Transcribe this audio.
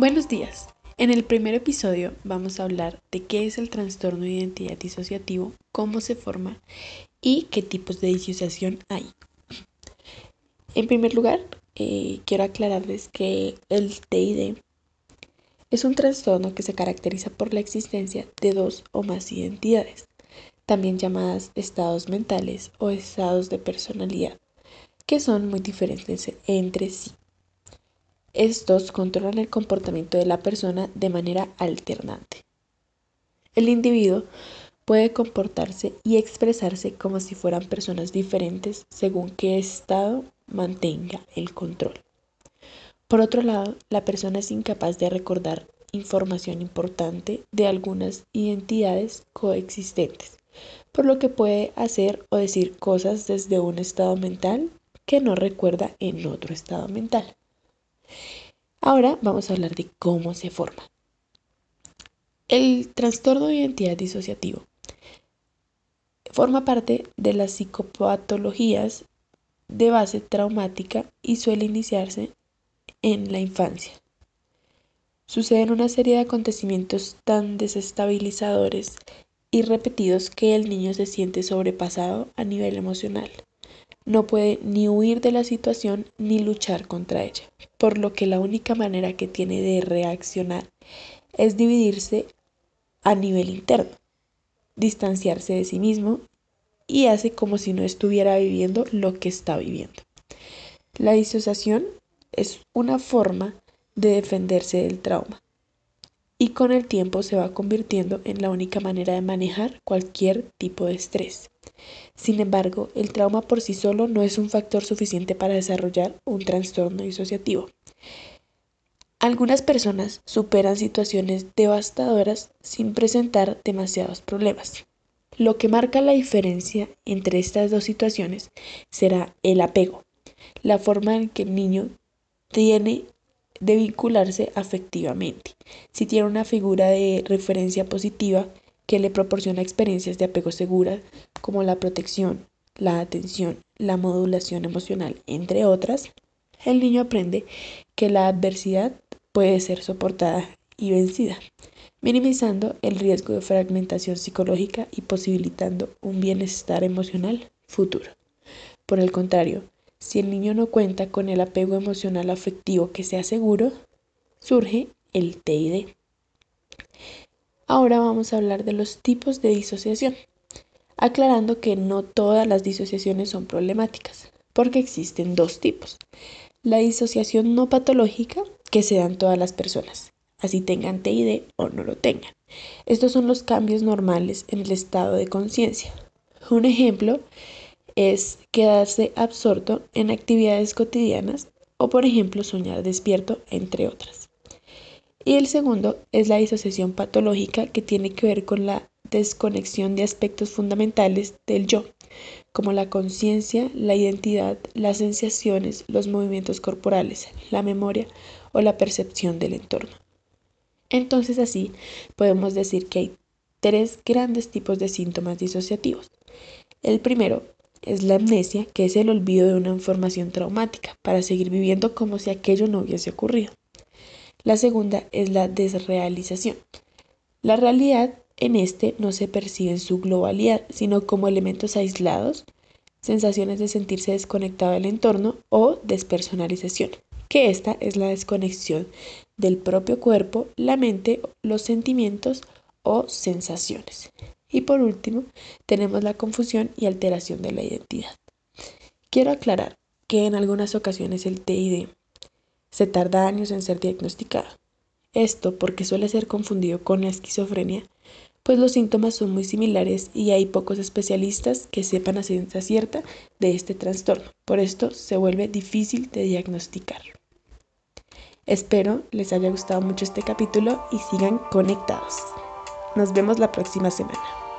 Buenos días. En el primer episodio vamos a hablar de qué es el trastorno de identidad disociativo, cómo se forma y qué tipos de disociación hay. En primer lugar, eh, quiero aclararles que el TID es un trastorno que se caracteriza por la existencia de dos o más identidades, también llamadas estados mentales o estados de personalidad, que son muy diferentes entre sí. Estos controlan el comportamiento de la persona de manera alternante. El individuo puede comportarse y expresarse como si fueran personas diferentes según qué estado mantenga el control. Por otro lado, la persona es incapaz de recordar información importante de algunas identidades coexistentes, por lo que puede hacer o decir cosas desde un estado mental que no recuerda en otro estado mental. Ahora vamos a hablar de cómo se forma. El trastorno de identidad disociativo forma parte de las psicopatologías de base traumática y suele iniciarse en la infancia. Suceden una serie de acontecimientos tan desestabilizadores y repetidos que el niño se siente sobrepasado a nivel emocional no puede ni huir de la situación ni luchar contra ella, por lo que la única manera que tiene de reaccionar es dividirse a nivel interno, distanciarse de sí mismo y hace como si no estuviera viviendo lo que está viviendo. La disociación es una forma de defenderse del trauma y con el tiempo se va convirtiendo en la única manera de manejar cualquier tipo de estrés. Sin embargo, el trauma por sí solo no es un factor suficiente para desarrollar un trastorno disociativo. Algunas personas superan situaciones devastadoras sin presentar demasiados problemas. Lo que marca la diferencia entre estas dos situaciones será el apego, la forma en que el niño tiene de vincularse afectivamente. Si tiene una figura de referencia positiva, que le proporciona experiencias de apego seguras como la protección, la atención, la modulación emocional, entre otras, el niño aprende que la adversidad puede ser soportada y vencida, minimizando el riesgo de fragmentación psicológica y posibilitando un bienestar emocional futuro. Por el contrario, si el niño no cuenta con el apego emocional afectivo que sea seguro, surge el TID. Ahora vamos a hablar de los tipos de disociación, aclarando que no todas las disociaciones son problemáticas, porque existen dos tipos. La disociación no patológica, que se dan todas las personas, así tengan TID o no lo tengan. Estos son los cambios normales en el estado de conciencia. Un ejemplo es quedarse absorto en actividades cotidianas o, por ejemplo, soñar despierto, entre otras. Y el segundo es la disociación patológica que tiene que ver con la desconexión de aspectos fundamentales del yo, como la conciencia, la identidad, las sensaciones, los movimientos corporales, la memoria o la percepción del entorno. Entonces así podemos decir que hay tres grandes tipos de síntomas disociativos. El primero es la amnesia, que es el olvido de una información traumática para seguir viviendo como si aquello no hubiese ocurrido. La segunda es la desrealización. La realidad en este no se percibe en su globalidad, sino como elementos aislados, sensaciones de sentirse desconectado del entorno o despersonalización, que esta es la desconexión del propio cuerpo, la mente, los sentimientos o sensaciones. Y por último, tenemos la confusión y alteración de la identidad. Quiero aclarar que en algunas ocasiones el TID se tarda años en ser diagnosticado. Esto porque suele ser confundido con la esquizofrenia, pues los síntomas son muy similares y hay pocos especialistas que sepan a ciencia cierta de este trastorno. Por esto se vuelve difícil de diagnosticar. Espero les haya gustado mucho este capítulo y sigan conectados. Nos vemos la próxima semana.